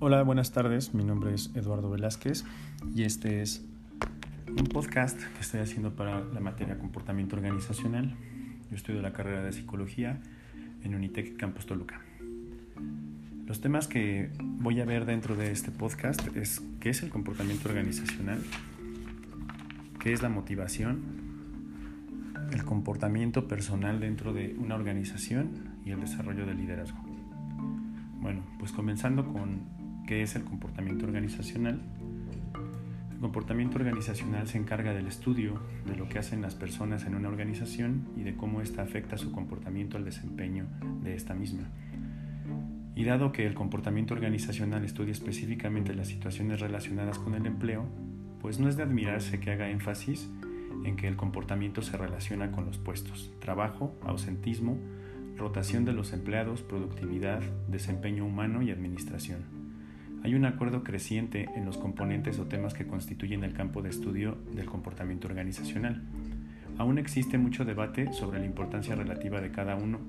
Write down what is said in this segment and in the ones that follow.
Hola, buenas tardes. Mi nombre es Eduardo Velázquez y este es un podcast que estoy haciendo para la materia comportamiento organizacional. Yo estudio la carrera de psicología en Unitec Campus Toluca. Los temas que voy a ver dentro de este podcast es qué es el comportamiento organizacional, qué es la motivación, el comportamiento personal dentro de una organización y el desarrollo del liderazgo. Bueno, pues comenzando con ¿Qué es el comportamiento organizacional? El comportamiento organizacional se encarga del estudio de lo que hacen las personas en una organización y de cómo ésta afecta su comportamiento al desempeño de esta misma. Y dado que el comportamiento organizacional estudia específicamente las situaciones relacionadas con el empleo, pues no es de admirarse que haga énfasis en que el comportamiento se relaciona con los puestos, trabajo, ausentismo, rotación de los empleados, productividad, desempeño humano y administración. Hay un acuerdo creciente en los componentes o temas que constituyen el campo de estudio del comportamiento organizacional. Aún existe mucho debate sobre la importancia relativa de cada uno.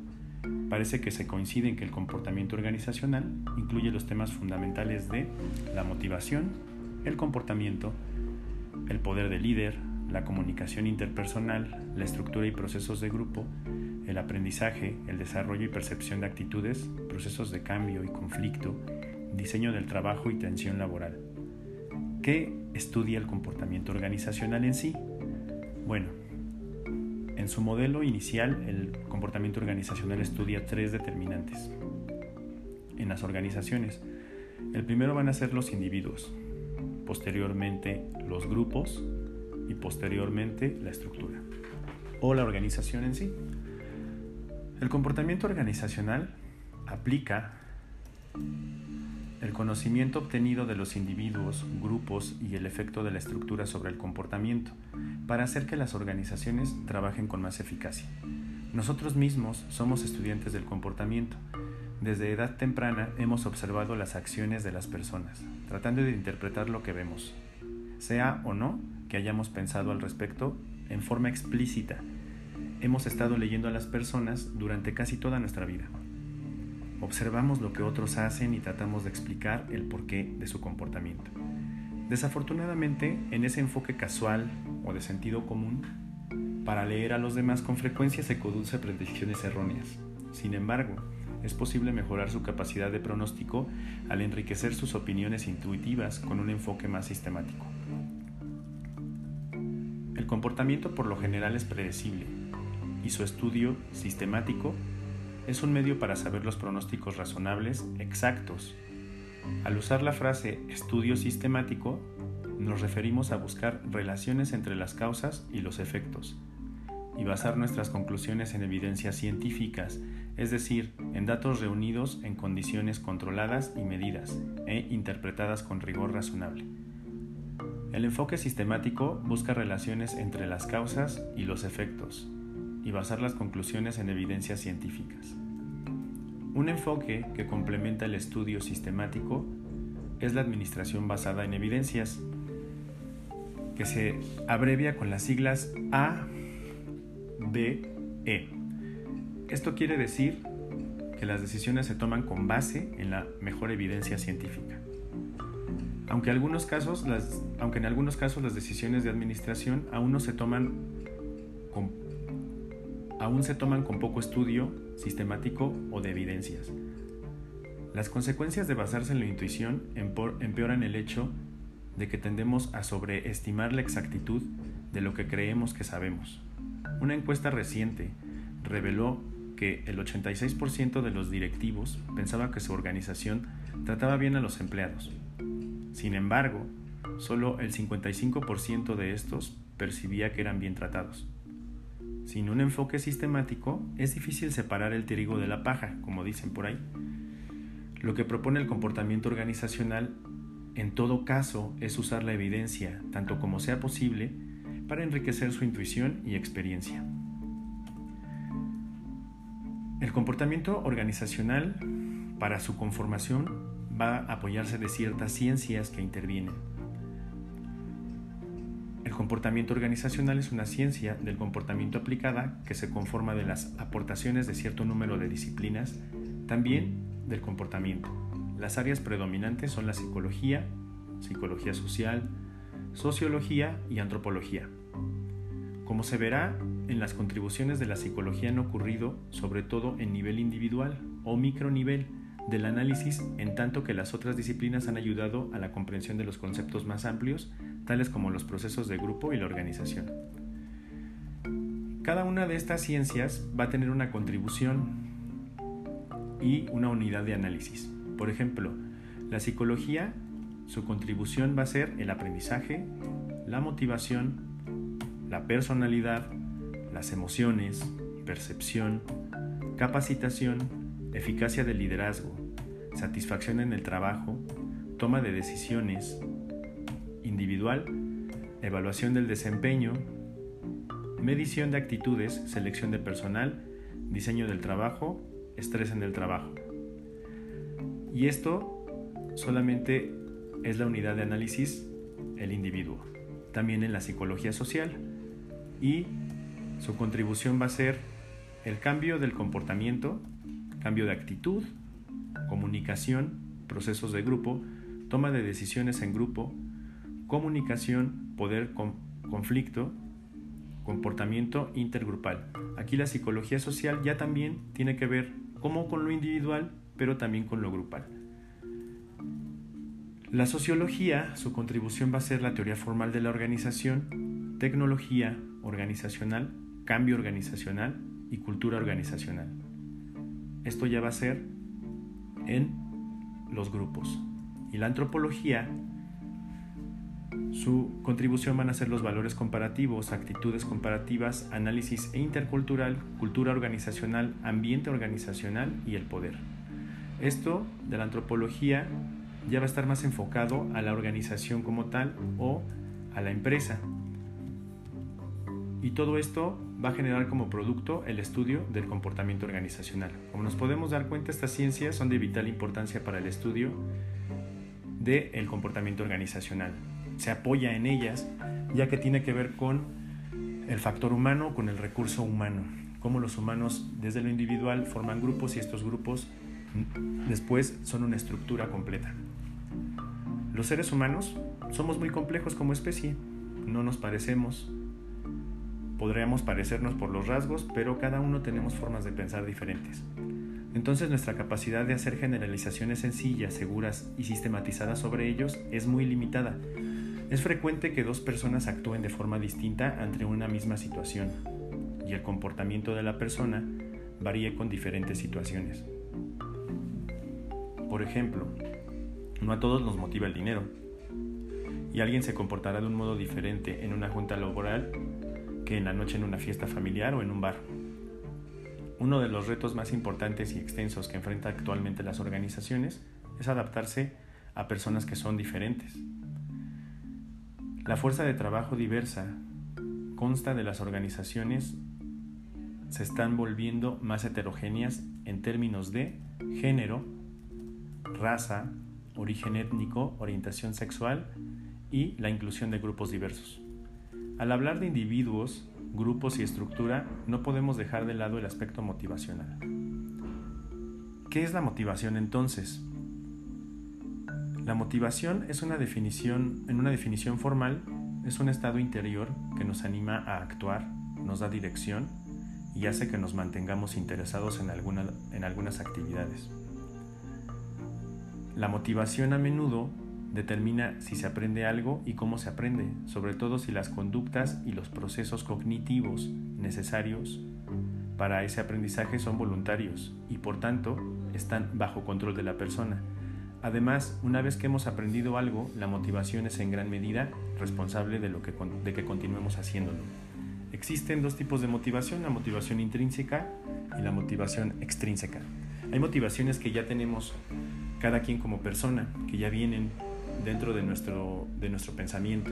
Parece que se coincide en que el comportamiento organizacional incluye los temas fundamentales de la motivación, el comportamiento, el poder del líder, la comunicación interpersonal, la estructura y procesos de grupo, el aprendizaje, el desarrollo y percepción de actitudes, procesos de cambio y conflicto, diseño del trabajo y tensión laboral. ¿Qué estudia el comportamiento organizacional en sí? Bueno, en su modelo inicial el comportamiento organizacional estudia tres determinantes. En las organizaciones, el primero van a ser los individuos, posteriormente los grupos y posteriormente la estructura o la organización en sí. El comportamiento organizacional aplica el conocimiento obtenido de los individuos, grupos y el efecto de la estructura sobre el comportamiento, para hacer que las organizaciones trabajen con más eficacia. Nosotros mismos somos estudiantes del comportamiento. Desde edad temprana hemos observado las acciones de las personas, tratando de interpretar lo que vemos, sea o no que hayamos pensado al respecto en forma explícita. Hemos estado leyendo a las personas durante casi toda nuestra vida. Observamos lo que otros hacen y tratamos de explicar el porqué de su comportamiento. Desafortunadamente, en ese enfoque casual o de sentido común, para leer a los demás con frecuencia se conduce predicciones erróneas. Sin embargo, es posible mejorar su capacidad de pronóstico al enriquecer sus opiniones intuitivas con un enfoque más sistemático. El comportamiento por lo general es predecible y su estudio sistemático es un medio para saber los pronósticos razonables exactos. Al usar la frase estudio sistemático, nos referimos a buscar relaciones entre las causas y los efectos, y basar nuestras conclusiones en evidencias científicas, es decir, en datos reunidos en condiciones controladas y medidas, e interpretadas con rigor razonable. El enfoque sistemático busca relaciones entre las causas y los efectos, y basar las conclusiones en evidencias científicas. Un enfoque que complementa el estudio sistemático es la administración basada en evidencias, que se abrevia con las siglas A, B, E. Esto quiere decir que las decisiones se toman con base en la mejor evidencia científica. Aunque, en algunos casos las decisiones de administración aún no se toman con aún se toman con poco estudio sistemático o de evidencias. Las consecuencias de basarse en la intuición empeoran el hecho de que tendemos a sobreestimar la exactitud de lo que creemos que sabemos. Una encuesta reciente reveló que el 86% de los directivos pensaba que su organización trataba bien a los empleados. Sin embargo, solo el 55% de estos percibía que eran bien tratados. Sin un enfoque sistemático, es difícil separar el trigo de la paja, como dicen por ahí. Lo que propone el comportamiento organizacional, en todo caso, es usar la evidencia, tanto como sea posible, para enriquecer su intuición y experiencia. El comportamiento organizacional, para su conformación, va a apoyarse de ciertas ciencias que intervienen comportamiento organizacional es una ciencia del comportamiento aplicada que se conforma de las aportaciones de cierto número de disciplinas, también del comportamiento. Las áreas predominantes son la psicología, psicología social, sociología y antropología. Como se verá, en las contribuciones de la psicología han ocurrido sobre todo en nivel individual o micronivel del análisis, en tanto que las otras disciplinas han ayudado a la comprensión de los conceptos más amplios, tales como los procesos de grupo y la organización. Cada una de estas ciencias va a tener una contribución y una unidad de análisis. Por ejemplo, la psicología, su contribución va a ser el aprendizaje, la motivación, la personalidad, las emociones, percepción, capacitación, eficacia del liderazgo, satisfacción en el trabajo, toma de decisiones individual, evaluación del desempeño, medición de actitudes, selección de personal, diseño del trabajo, estrés en el trabajo. Y esto solamente es la unidad de análisis el individuo, también en la psicología social. Y su contribución va a ser el cambio del comportamiento, cambio de actitud, comunicación, procesos de grupo, toma de decisiones en grupo, comunicación, poder, conflicto, comportamiento intergrupal. Aquí la psicología social ya también tiene que ver como con lo individual, pero también con lo grupal. La sociología, su contribución va a ser la teoría formal de la organización, tecnología organizacional, cambio organizacional y cultura organizacional. Esto ya va a ser en los grupos. Y la antropología, su contribución van a ser los valores comparativos, actitudes comparativas, análisis e intercultural, cultura organizacional, ambiente organizacional y el poder. Esto de la antropología ya va a estar más enfocado a la organización como tal o a la empresa. Y todo esto va a generar como producto el estudio del comportamiento organizacional. Como nos podemos dar cuenta, estas ciencias son de vital importancia para el estudio del comportamiento organizacional. Se apoya en ellas ya que tiene que ver con el factor humano, con el recurso humano, cómo los humanos desde lo individual forman grupos y estos grupos después son una estructura completa. Los seres humanos somos muy complejos como especie, no nos parecemos, podríamos parecernos por los rasgos, pero cada uno tenemos formas de pensar diferentes. Entonces nuestra capacidad de hacer generalizaciones sencillas, seguras y sistematizadas sobre ellos es muy limitada. Es frecuente que dos personas actúen de forma distinta ante una misma situación y el comportamiento de la persona varíe con diferentes situaciones. Por ejemplo, no a todos nos motiva el dinero y alguien se comportará de un modo diferente en una junta laboral que en la noche en una fiesta familiar o en un bar. Uno de los retos más importantes y extensos que enfrentan actualmente las organizaciones es adaptarse a personas que son diferentes. La fuerza de trabajo diversa consta de las organizaciones se están volviendo más heterogéneas en términos de género, raza, origen étnico, orientación sexual y la inclusión de grupos diversos. Al hablar de individuos, grupos y estructura, no podemos dejar de lado el aspecto motivacional. ¿Qué es la motivación entonces? La motivación es una definición, en una definición formal, es un estado interior que nos anima a actuar, nos da dirección y hace que nos mantengamos interesados en, alguna, en algunas actividades. La motivación a menudo determina si se aprende algo y cómo se aprende, sobre todo si las conductas y los procesos cognitivos necesarios para ese aprendizaje son voluntarios y por tanto están bajo control de la persona. Además, una vez que hemos aprendido algo, la motivación es en gran medida responsable de, lo que, de que continuemos haciéndolo. Existen dos tipos de motivación, la motivación intrínseca y la motivación extrínseca. Hay motivaciones que ya tenemos cada quien como persona, que ya vienen dentro de nuestro, de nuestro pensamiento.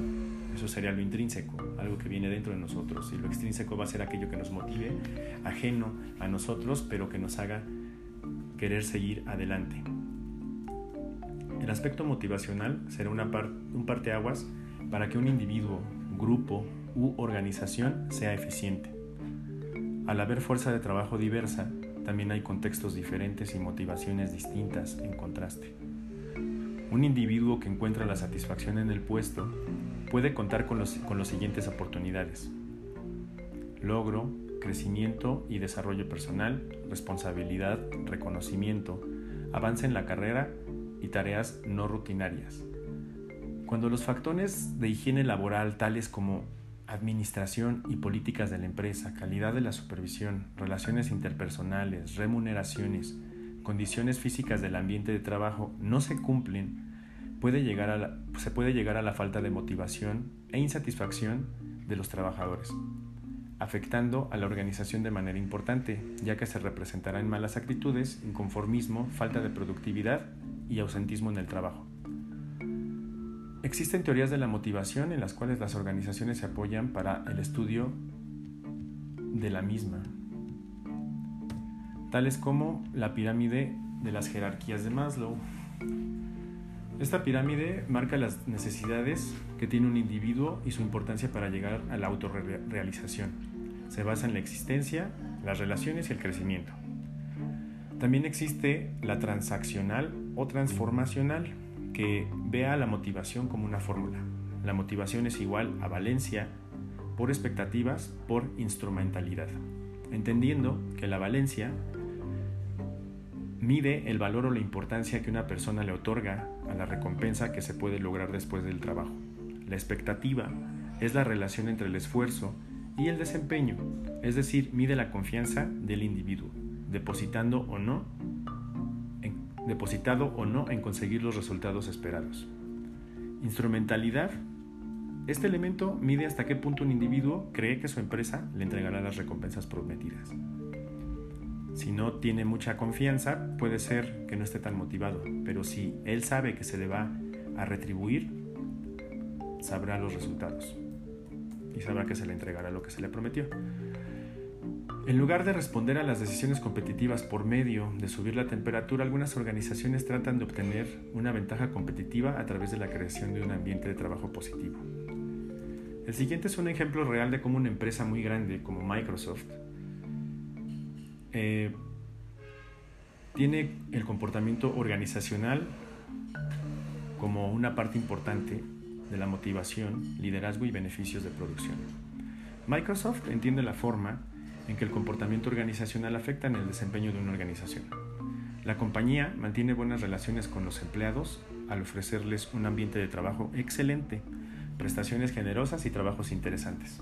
Eso sería lo intrínseco, algo que viene dentro de nosotros. Y lo extrínseco va a ser aquello que nos motive, ajeno a nosotros, pero que nos haga querer seguir adelante. El aspecto motivacional será una un parteaguas para que un individuo, grupo u organización sea eficiente. Al haber fuerza de trabajo diversa, también hay contextos diferentes y motivaciones distintas en contraste. Un individuo que encuentra la satisfacción en el puesto puede contar con los, con las siguientes oportunidades. Logro, crecimiento y desarrollo personal, responsabilidad, reconocimiento, avance en la carrera y tareas no rutinarias. Cuando los factores de higiene laboral tales como administración y políticas de la empresa, calidad de la supervisión, relaciones interpersonales, remuneraciones, condiciones físicas del ambiente de trabajo no se cumplen, puede llegar a se puede llegar a la falta de motivación e insatisfacción de los trabajadores, afectando a la organización de manera importante, ya que se representará en malas actitudes, inconformismo, falta de productividad y ausentismo en el trabajo. Existen teorías de la motivación en las cuales las organizaciones se apoyan para el estudio de la misma, tales como la pirámide de las jerarquías de Maslow. Esta pirámide marca las necesidades que tiene un individuo y su importancia para llegar a la autorrealización. Se basa en la existencia, las relaciones y el crecimiento. También existe la transaccional o transformacional, que vea la motivación como una fórmula. La motivación es igual a valencia por expectativas por instrumentalidad, entendiendo que la valencia mide el valor o la importancia que una persona le otorga a la recompensa que se puede lograr después del trabajo. La expectativa es la relación entre el esfuerzo y el desempeño, es decir, mide la confianza del individuo, depositando o no depositado o no en conseguir los resultados esperados. Instrumentalidad. Este elemento mide hasta qué punto un individuo cree que su empresa le entregará las recompensas prometidas. Si no tiene mucha confianza, puede ser que no esté tan motivado, pero si él sabe que se le va a retribuir, sabrá los resultados y sabrá que se le entregará lo que se le prometió. En lugar de responder a las decisiones competitivas por medio de subir la temperatura, algunas organizaciones tratan de obtener una ventaja competitiva a través de la creación de un ambiente de trabajo positivo. El siguiente es un ejemplo real de cómo una empresa muy grande como Microsoft eh, tiene el comportamiento organizacional como una parte importante de la motivación, liderazgo y beneficios de producción. Microsoft entiende la forma en que el comportamiento organizacional afecta en el desempeño de una organización. La compañía mantiene buenas relaciones con los empleados al ofrecerles un ambiente de trabajo excelente, prestaciones generosas y trabajos interesantes.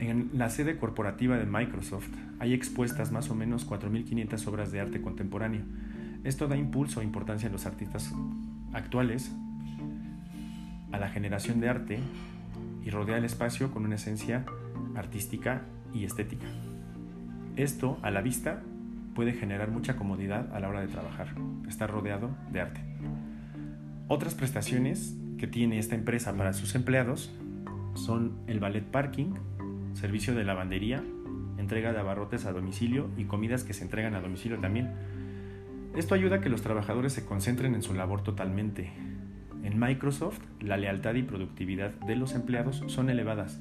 En la sede corporativa de Microsoft hay expuestas más o menos 4.500 obras de arte contemporáneo. Esto da impulso e importancia a los artistas actuales, a la generación de arte y rodea el espacio con una esencia artística y estética. Esto, a la vista, puede generar mucha comodidad a la hora de trabajar, estar rodeado de arte. Otras prestaciones que tiene esta empresa para sus empleados son el ballet parking, servicio de lavandería, entrega de abarrotes a domicilio y comidas que se entregan a domicilio también. Esto ayuda a que los trabajadores se concentren en su labor totalmente. En Microsoft, la lealtad y productividad de los empleados son elevadas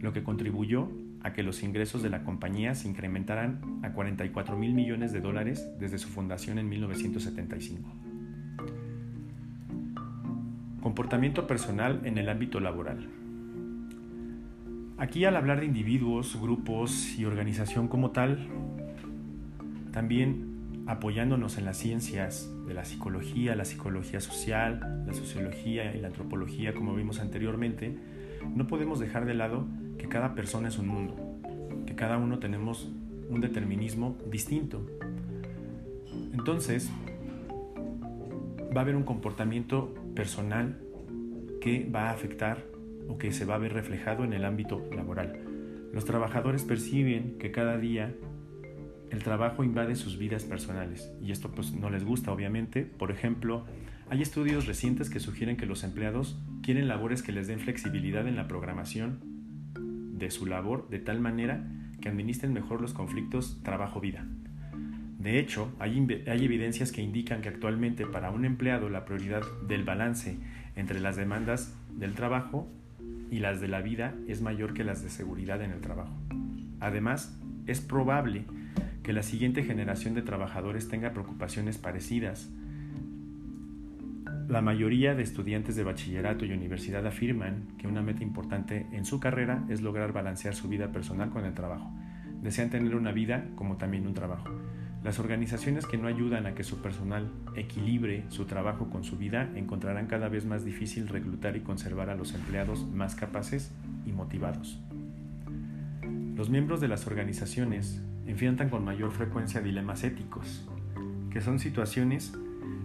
lo que contribuyó a que los ingresos de la compañía se incrementaran a 44 mil millones de dólares desde su fundación en 1975. Comportamiento personal en el ámbito laboral. Aquí al hablar de individuos, grupos y organización como tal, también apoyándonos en las ciencias de la psicología, la psicología social, la sociología y la antropología, como vimos anteriormente, no podemos dejar de lado que cada persona es un mundo, que cada uno tenemos un determinismo distinto. Entonces, va a haber un comportamiento personal que va a afectar o que se va a ver reflejado en el ámbito laboral. Los trabajadores perciben que cada día el trabajo invade sus vidas personales y esto pues no les gusta obviamente. Por ejemplo, hay estudios recientes que sugieren que los empleados quieren labores que les den flexibilidad en la programación de su labor de tal manera que administren mejor los conflictos trabajo-vida. De hecho, hay, hay, evidencias que indican que actualmente para un empleado la prioridad del balance entre las demandas del trabajo y las de la vida es mayor que las de seguridad en el trabajo. Además, es probable que la siguiente generación de trabajadores tenga preocupaciones parecidas. La mayoría de estudiantes de bachillerato y universidad afirman que una meta importante en su carrera es lograr balancear su vida personal con el trabajo. Desean tener una vida como también un trabajo. Las organizaciones que no ayudan a que su personal equilibre su trabajo con su vida encontrarán cada vez más difícil reclutar y conservar a los empleados más capaces y motivados. Los miembros de las organizaciones enfrentan con mayor frecuencia dilemas éticos, que son situaciones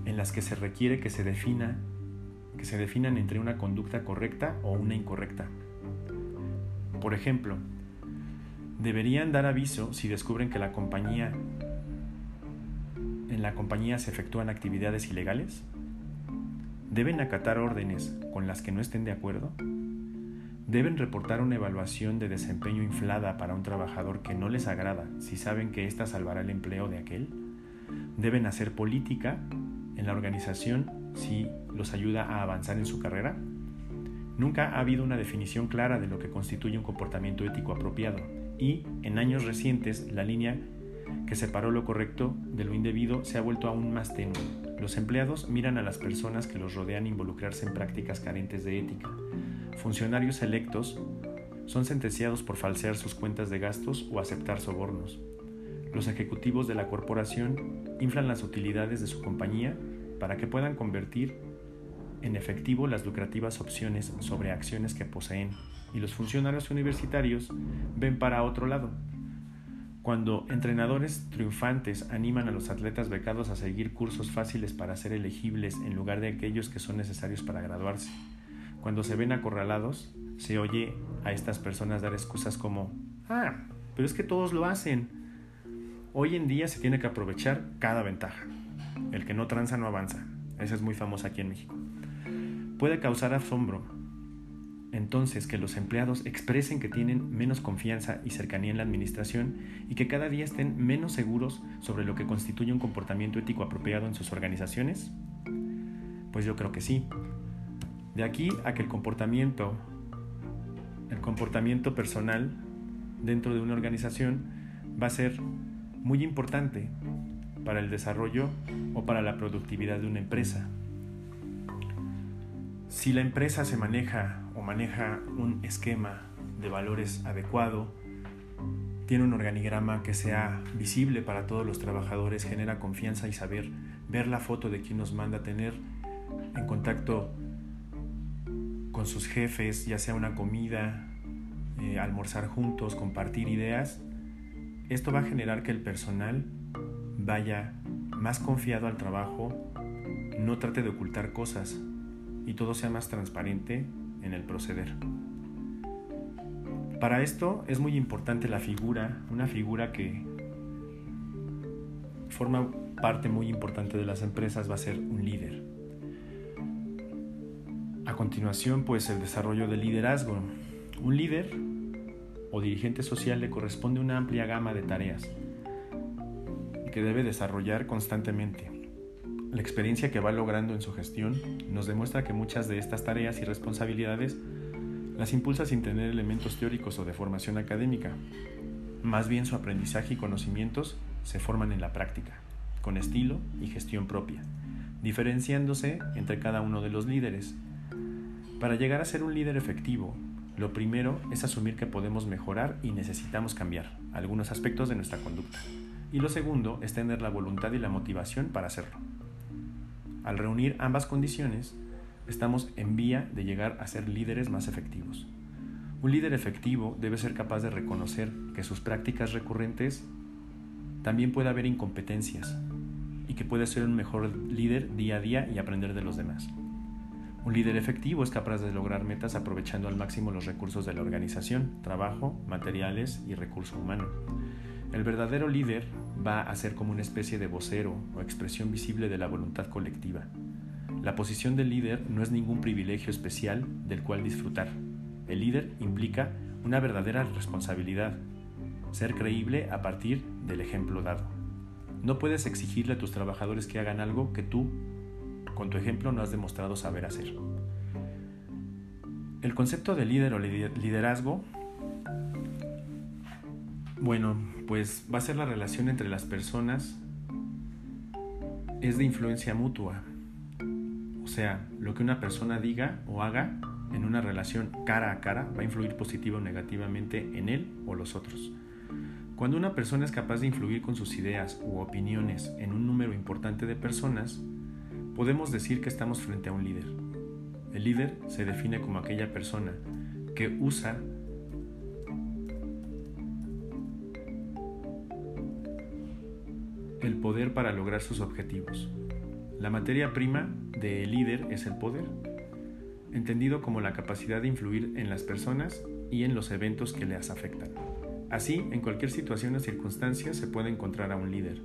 en las que se requiere que se defina que se definan entre una conducta correcta o una incorrecta. Por ejemplo, deberían dar aviso si descubren que la compañía en la compañía se efectúan actividades ilegales? ¿Deben acatar órdenes con las que no estén de acuerdo? ¿Deben reportar una evaluación de desempeño inflada para un trabajador que no les agrada si saben que ésta salvará el empleo de aquel? ¿Deben hacer política en la organización si los ayuda a avanzar en su carrera? Nunca ha habido una definición clara de lo que constituye un comportamiento ético apropiado y, en años recientes, la línea que separó lo correcto de lo indebido se ha vuelto aún más tenue. Los empleados miran a las personas que los rodean involucrarse en prácticas carentes de ética. Funcionarios electos son sentenciados por falsear sus cuentas de gastos o aceptar sobornos. Los ejecutivos de la corporación inflan las utilidades de su compañía para que puedan convertir en efectivo las lucrativas opciones sobre acciones que poseen y los funcionarios universitarios ven para otro lado cuando entrenadores triunfantes animan a los atletas becados a seguir cursos fáciles para ser elegibles en lugar de aquellos que son necesarios para graduarse. Cuando se ven acorralados, se oye a estas personas dar excusas como, ah, pero es que todos lo hacen. Hoy en día se tiene que aprovechar cada ventaja. El que no tranza no avanza. Esa es muy famosa aquí en México. Puede causar asombro, entonces que los empleados expresen que tienen menos confianza y cercanía en la administración y que cada día estén menos seguros sobre lo que constituye un comportamiento ético apropiado en sus organizaciones? Pues yo creo que sí. De aquí a que el comportamiento, el comportamiento personal dentro de una organización va a ser muy importante para el desarrollo o para la productividad de una empresa. Si la empresa se maneja o maneja un esquema de valores adecuado, tiene un organigrama que sea visible para todos los trabajadores, genera confianza y saber ver la foto de quien nos manda tener en contacto con sus jefes, ya sea una comida, eh, almorzar juntos, compartir ideas, esto va a generar que el personal vaya más confiado al trabajo, no trate de ocultar cosas, y todo sea más transparente en el proceder. Para esto es muy importante la figura, una figura que forma parte muy importante de las empresas va a ser un líder. A continuación, pues el desarrollo del liderazgo. Un líder o dirigente social le corresponde una amplia gama de tareas que debe desarrollar constantemente. La experiencia que va logrando en su gestión nos demuestra que muchas de estas tareas y responsabilidades las impulsa sin tener elementos teóricos o de formación académica. Más bien su aprendizaje y conocimientos se forman en la práctica, con estilo y gestión propia, diferenciándose entre cada uno de los líderes. Para llegar a ser un líder efectivo, lo primero es asumir que podemos mejorar y necesitamos cambiar algunos aspectos de nuestra conducta. Y lo segundo es tener la voluntad y la motivación para hacerlo. Al reunir ambas condiciones, estamos en vía de llegar a ser líderes más efectivos. Un líder efectivo debe ser capaz de reconocer que sus prácticas recurrentes también puede haber incompetencias y que puede ser un mejor líder día a día y aprender de los demás. Un líder efectivo es capaz de lograr metas aprovechando al máximo los recursos de la organización, trabajo, materiales y recurso humano. El verdadero líder va a ser como una especie de vocero o expresión visible de la voluntad colectiva. La posición del líder no es ningún privilegio especial del cual disfrutar. El líder implica una verdadera responsabilidad, ser creíble a partir del ejemplo dado. No puedes exigirle a tus trabajadores que hagan algo que tú, con tu ejemplo, no has demostrado saber hacer. El concepto de líder o liderazgo, bueno, pues va a ser la relación entre las personas, es de influencia mutua. O sea, lo que una persona diga o haga en una relación cara a cara va a influir positivo o negativamente en él o los otros. Cuando una persona es capaz de influir con sus ideas u opiniones en un número importante de personas, podemos decir que estamos frente a un líder. El líder se define como aquella persona que usa el poder para lograr sus objetivos. La materia prima del líder es el poder, entendido como la capacidad de influir en las personas y en los eventos que les afectan. Así, en cualquier situación o circunstancia se puede encontrar a un líder.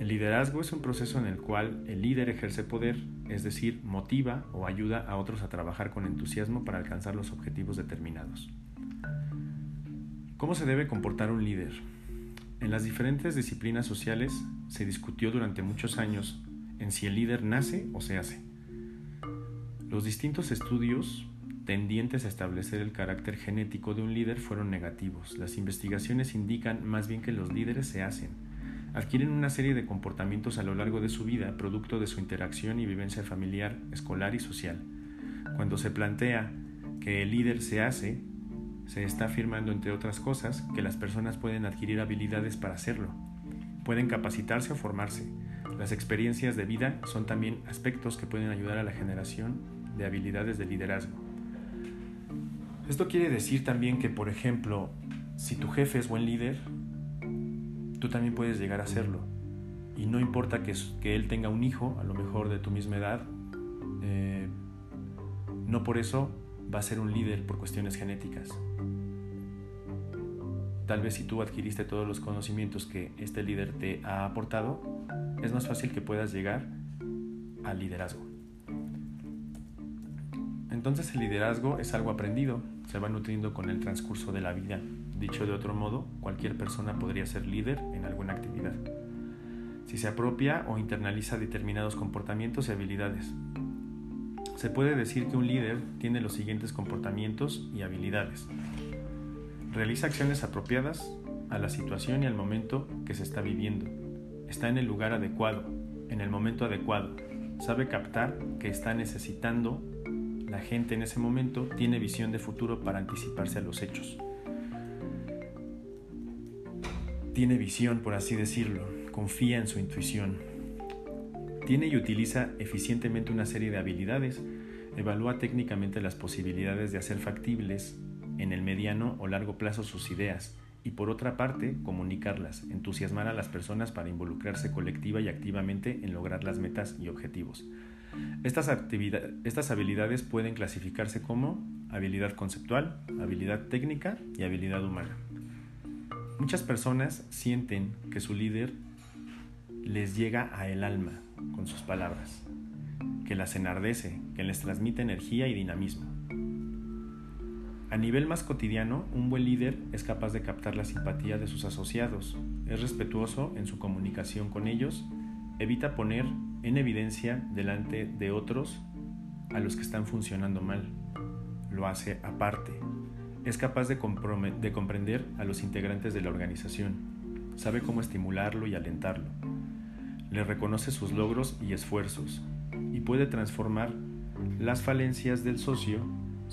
El liderazgo es un proceso en el cual el líder ejerce poder, es decir, motiva o ayuda a otros a trabajar con entusiasmo para alcanzar los objetivos determinados. ¿Cómo se debe comportar un líder? En las diferentes disciplinas sociales se discutió durante muchos años en si el líder nace o se hace. Los distintos estudios tendientes a establecer el carácter genético de un líder fueron negativos. Las investigaciones indican más bien que los líderes se hacen. Adquieren una serie de comportamientos a lo largo de su vida, producto de su interacción y vivencia familiar, escolar y social. Cuando se plantea que el líder se hace, se está afirmando, entre otras cosas, que las personas pueden adquirir habilidades para hacerlo. Pueden capacitarse o formarse. Las experiencias de vida son también aspectos que pueden ayudar a la generación de habilidades de liderazgo. Esto quiere decir también que, por ejemplo, si tu jefe es buen líder, tú también puedes llegar a serlo. Y no importa que, él tenga un hijo, a lo mejor de tu misma edad, eh, no por eso va a ser un líder por cuestiones genéticas. Tal vez si tú adquiriste todos los conocimientos que este líder te ha aportado, es más fácil que puedas llegar al liderazgo. Entonces el liderazgo es algo aprendido, se va nutriendo con el transcurso de la vida. Dicho de otro modo, cualquier persona podría ser líder en alguna actividad, si se apropia o internaliza determinados comportamientos y habilidades. Se puede decir que un líder tiene los siguientes comportamientos y habilidades. Realiza acciones apropiadas a la situación y al momento que se está viviendo. Está en el lugar adecuado, en el momento adecuado. Sabe captar que está necesitando la gente en ese momento tiene visión de futuro para anticiparse a los hechos. Tiene visión, por así decirlo, confía en su intuición. Tiene y utiliza eficientemente una serie de habilidades, evalúa técnicamente las posibilidades de hacer factibles en el mediano o largo plazo sus ideas y por otra parte comunicarlas, entusiasmar a las personas para involucrarse colectiva y activamente en lograr las metas y objetivos. Estas, habilidades pueden clasificarse como habilidad conceptual, habilidad técnica y habilidad humana. Muchas personas sienten que su líder les llega a el alma con sus palabras, que las enardece, que les transmite energía y dinamismo. A nivel más cotidiano, un buen líder es capaz de captar la simpatía de sus asociados, es respetuoso en su comunicación con ellos, evita poner en evidencia delante de otros a los que están funcionando mal. Lo hace aparte. Es capaz de, de comprender a los integrantes de la organización. Sabe cómo estimularlo y alentarlo. Le reconoce sus logros y esfuerzos y puede transformar las falencias del socio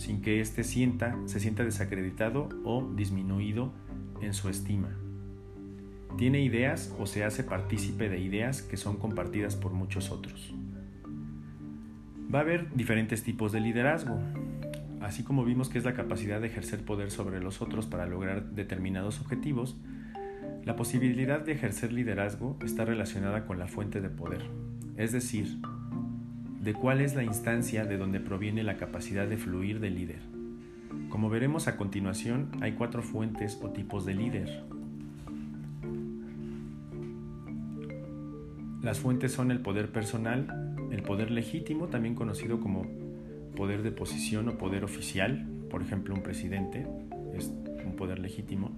sin que éste sienta, se sienta desacreditado o disminuido en su estima. Tiene ideas o se hace partícipe de ideas que son compartidas por muchos otros. Va a haber diferentes tipos de liderazgo, así como vimos que es la capacidad de ejercer poder sobre los otros para lograr determinados objetivos, la posibilidad de ejercer liderazgo está relacionada con la fuente de poder, es decir, de cuál es la instancia de donde proviene la capacidad de fluir del líder. Como veremos a continuación, hay cuatro fuentes o tipos de líder. Las fuentes son el poder personal, el poder legítimo, también conocido como poder de posición o poder oficial, por ejemplo un presidente es un poder legítimo.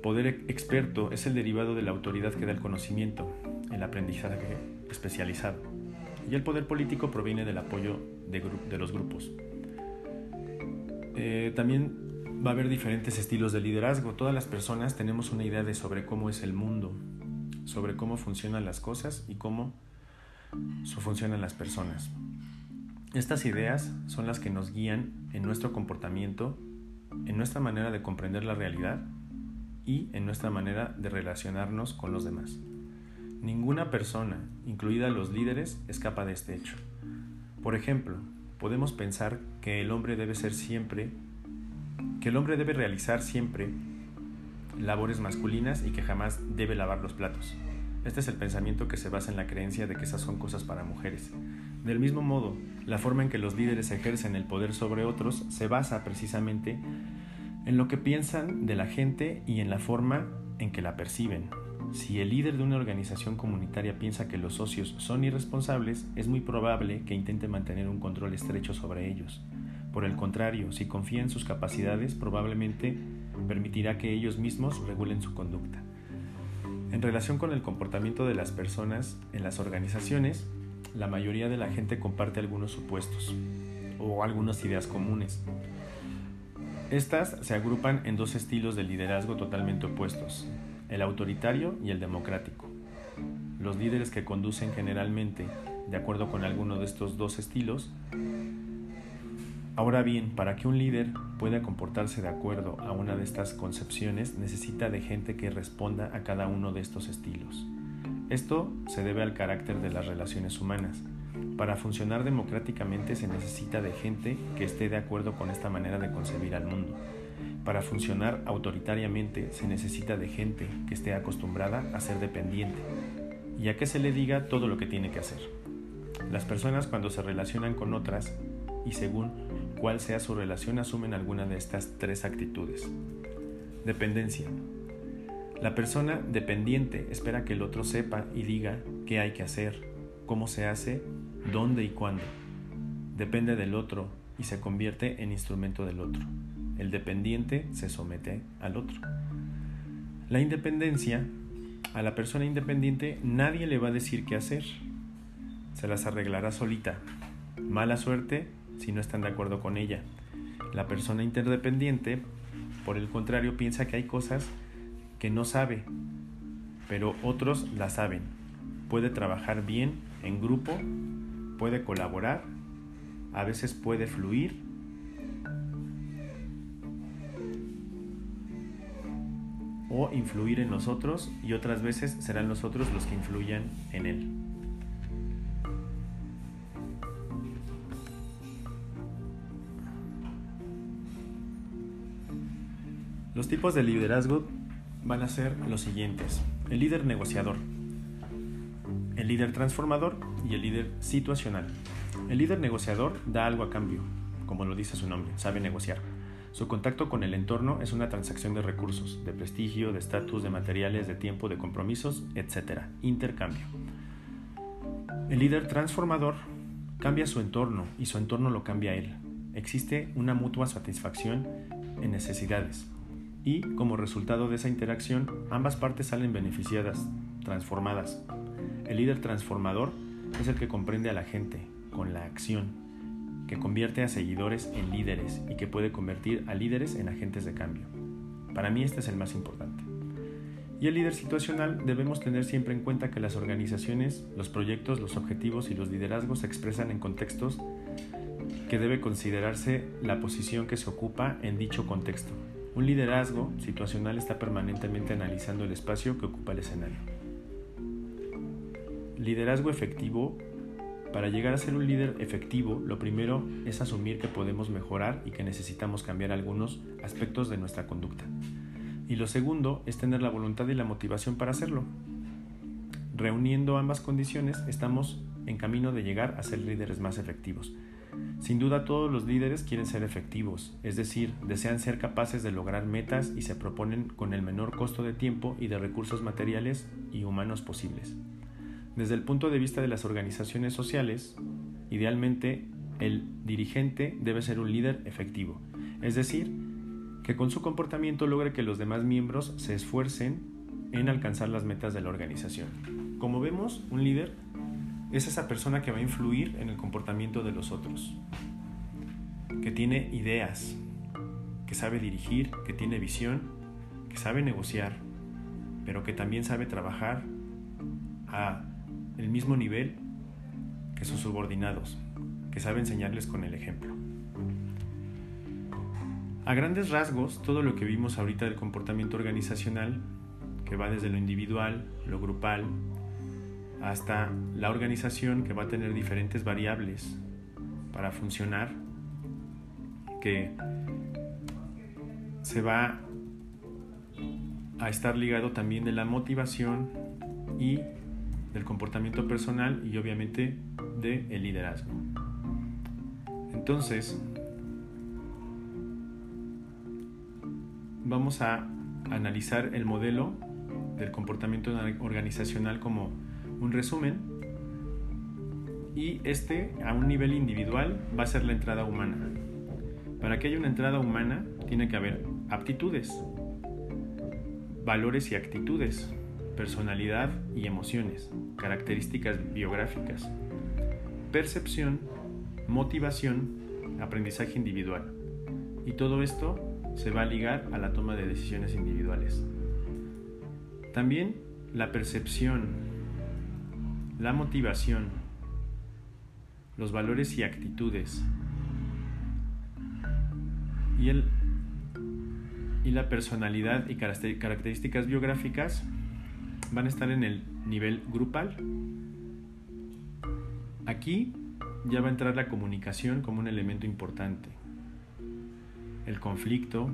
Poder experto es el derivado de la autoridad que da el conocimiento, el aprendizaje especializado. Y el poder político proviene del apoyo de, los grupos. Eh, también va a haber diferentes estilos de liderazgo. Todas las personas tenemos una idea de sobre cómo es el mundo, sobre cómo funcionan las cosas y cómo funcionan las personas. Estas ideas son las que nos guían en nuestro comportamiento, en nuestra manera de comprender la realidad y en nuestra manera de relacionarnos con los demás. Ninguna persona, incluida los líderes, escapa de este hecho. Por ejemplo, podemos pensar que el hombre debe ser siempre, que el hombre debe realizar siempre labores masculinas y que jamás debe lavar los platos. Este es el pensamiento que se basa en la creencia de que esas son cosas para mujeres. Del mismo modo, la forma en que los líderes ejercen el poder sobre otros se basa precisamente en lo que piensan de la gente y en la forma en que la perciben. Si el líder de una organización comunitaria piensa que los socios son irresponsables, es muy probable que intente mantener un control estrecho sobre ellos. Por el contrario, si confía en sus capacidades, probablemente permitirá que ellos mismos regulen su conducta. En relación con el comportamiento de las personas en las organizaciones, la mayoría de la gente comparte algunos supuestos o algunas ideas comunes. Estas se agrupan en dos estilos de liderazgo totalmente opuestos, el autoritario y el democrático. Los líderes que conducen generalmente de acuerdo con alguno de estos dos estilos. Ahora bien, para que un líder pueda comportarse de acuerdo a una de estas concepciones, necesita de gente que responda a cada uno de estos estilos. Esto se debe al carácter de las relaciones humanas. Para funcionar democráticamente se necesita de gente que esté de acuerdo con esta manera de concebir al mundo. Para funcionar autoritariamente se necesita de gente que esté acostumbrada a ser dependiente y a que se le diga todo lo que tiene que hacer. Las personas cuando se relacionan con otras y según cuál sea su relación asumen alguna de estas tres actitudes. Dependencia. La persona dependiente espera que el otro sepa y diga qué hay que hacer, cómo se hace, dónde y cuándo. Depende del otro y se convierte en instrumento del otro. El dependiente se somete al otro. La independencia, a la persona independiente nadie le va a decir qué hacer. Se las arreglará solita. Mala suerte si no están de acuerdo con ella. La persona interdependiente, por el contrario, piensa que hay cosas que no sabe, pero otros la saben. Puede trabajar bien en grupo, puede colaborar, a veces puede fluir o influir en nosotros y otras veces serán nosotros los que influyan en él. Los tipos de liderazgo van a ser los siguientes. El líder negociador, el líder transformador y el líder situacional. El líder negociador da algo a cambio, como lo dice su nombre, sabe negociar. Su contacto con el entorno es una transacción de recursos, de prestigio, de estatus, de materiales, de tiempo, de compromisos, etc. Intercambio. El líder transformador cambia su entorno y su entorno lo cambia a él. Existe una mutua satisfacción en necesidades y, como resultado de esa interacción, ambas partes salen beneficiadas, transformadas. El líder transformador es el que comprende a la gente con la acción que convierte a seguidores en líderes y que puede convertir a líderes en agentes de cambio. Para mí este es el más importante. Y el líder situacional debemos tener siempre en cuenta que las organizaciones, los proyectos, los objetivos y los liderazgos se expresan en contextos que debe considerarse la posición que se ocupa en dicho contexto. Un liderazgo situacional está permanentemente analizando el espacio que ocupa el escenario. Liderazgo efectivo para llegar a ser un líder efectivo, lo primero es asumir que podemos mejorar y que necesitamos cambiar algunos aspectos de nuestra conducta. Y lo segundo es tener la voluntad y la motivación para hacerlo. Reuniendo ambas condiciones, estamos en camino de llegar a ser líderes más efectivos. Sin duda todos los líderes quieren ser efectivos, es decir, desean ser capaces de lograr metas y se proponen con el menor costo de tiempo y de recursos materiales y humanos posibles. Desde el punto de vista de las organizaciones sociales, idealmente el dirigente debe ser un líder efectivo, es decir, que con su comportamiento logre que los demás miembros se esfuercen en alcanzar las metas de la organización. Como vemos, un líder es esa persona que va a influir en el comportamiento de los otros, que tiene ideas, que sabe dirigir, que tiene visión, que sabe negociar, pero que también sabe trabajar a el mismo nivel que sus subordinados, que sabe enseñarles con el ejemplo. A grandes rasgos, todo lo que vimos ahorita del comportamiento organizacional, que va desde lo individual, lo grupal, hasta la organización que va a tener diferentes variables para funcionar, que se va a estar ligado también de la motivación y del comportamiento personal y obviamente del el liderazgo. Entonces, vamos a analizar el modelo del comportamiento organizacional como un resumen y este a un nivel individual va a ser la entrada humana. Para que haya una entrada humana tiene que haber aptitudes, valores y actitudes, personalidad y emociones, características biográficas, percepción, motivación, aprendizaje individual. Y todo esto se va a ligar a la toma de decisiones individuales. También la percepción, la motivación, los valores y actitudes y, el, y la personalidad y características biográficas van a estar en el nivel grupal. Aquí ya va a entrar la comunicación como un elemento importante el conflicto,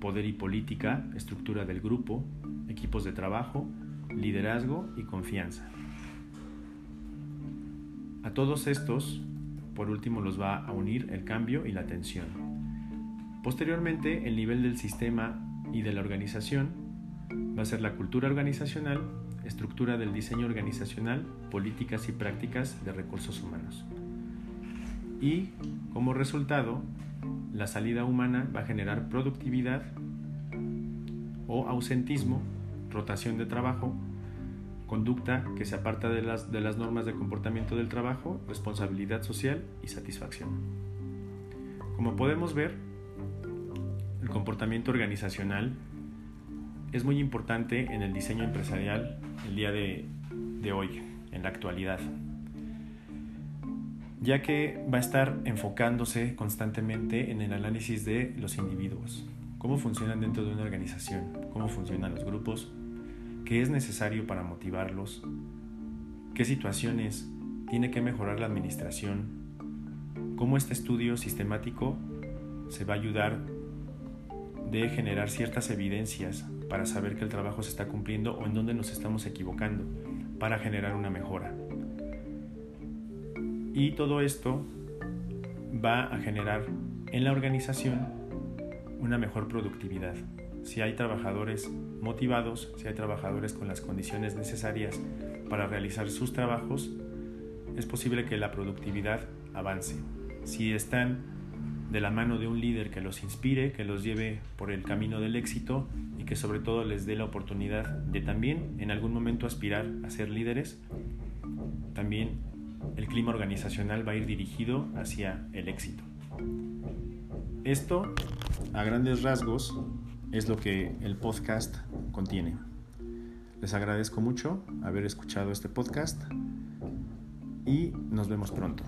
poder y política, estructura del grupo, equipos de trabajo, liderazgo y confianza. A todos estos, por último, los va a unir el cambio y la atención. Posteriormente, el nivel del sistema y de la organización va a ser la cultura organizacional, estructura del diseño organizacional, políticas y prácticas de recursos humanos. Y como resultado, la salida humana va a generar productividad o ausentismo, rotación de trabajo, conducta que se aparta de las, de las normas de comportamiento del trabajo, responsabilidad social y satisfacción. Como podemos ver, el comportamiento organizacional es muy importante en el diseño empresarial el día de, hoy, en la actualidad. Ya que va a estar enfocándose constantemente en el análisis de los individuos, cómo funcionan dentro de una organización, cómo funcionan los grupos, qué es necesario para motivarlos, qué situaciones tiene que mejorar la administración, cómo este estudio sistemático se va a ayudar de generar ciertas evidencias para saber que el trabajo se está cumpliendo o en dónde nos estamos equivocando para generar una mejora. Y todo esto va a generar en la organización una mejor productividad. Si hay trabajadores motivados, si hay trabajadores con las condiciones necesarias para realizar sus trabajos, es posible que la productividad avance. Si están de la mano de un líder que los inspire, que los lleve por el camino del éxito que sobre todo les dé la oportunidad de también en algún momento aspirar a ser líderes, también el clima organizacional va a ir dirigido hacia el éxito. Esto, a grandes rasgos, es lo que el podcast contiene. Les agradezco mucho haber escuchado este podcast y nos vemos pronto.